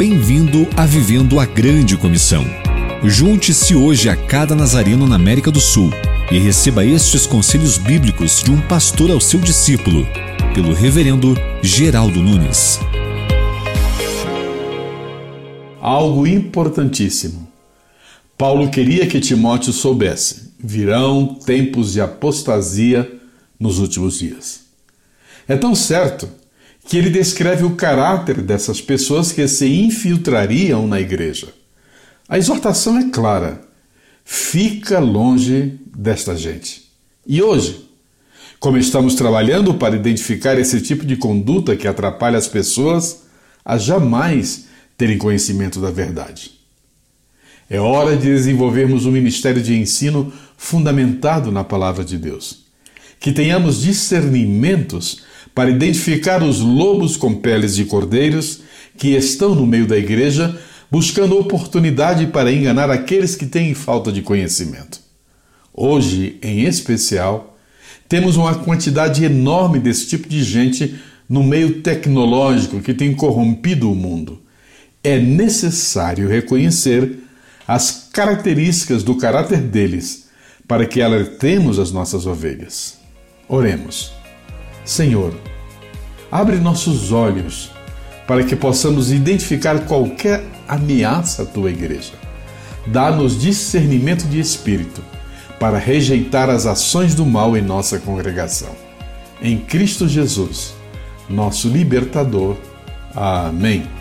Bem-vindo a Vivendo a Grande Comissão. Junte-se hoje a cada nazareno na América do Sul e receba estes conselhos bíblicos de um pastor ao seu discípulo, pelo Reverendo Geraldo Nunes. Algo importantíssimo. Paulo queria que Timóteo soubesse: virão tempos de apostasia nos últimos dias. É tão certo que ele descreve o caráter dessas pessoas que se infiltrariam na igreja. A exortação é clara: fica longe desta gente. E hoje, como estamos trabalhando para identificar esse tipo de conduta que atrapalha as pessoas a jamais terem conhecimento da verdade. É hora de desenvolvermos um ministério de ensino fundamentado na palavra de Deus. Que tenhamos discernimentos para identificar os lobos com peles de cordeiros que estão no meio da igreja, buscando oportunidade para enganar aqueles que têm falta de conhecimento. Hoje, em especial, temos uma quantidade enorme desse tipo de gente no meio tecnológico que tem corrompido o mundo. É necessário reconhecer as características do caráter deles para que alertemos as nossas ovelhas. Oremos. Senhor, abre nossos olhos para que possamos identificar qualquer ameaça à tua igreja. Dá-nos discernimento de espírito para rejeitar as ações do mal em nossa congregação. Em Cristo Jesus, nosso libertador. Amém.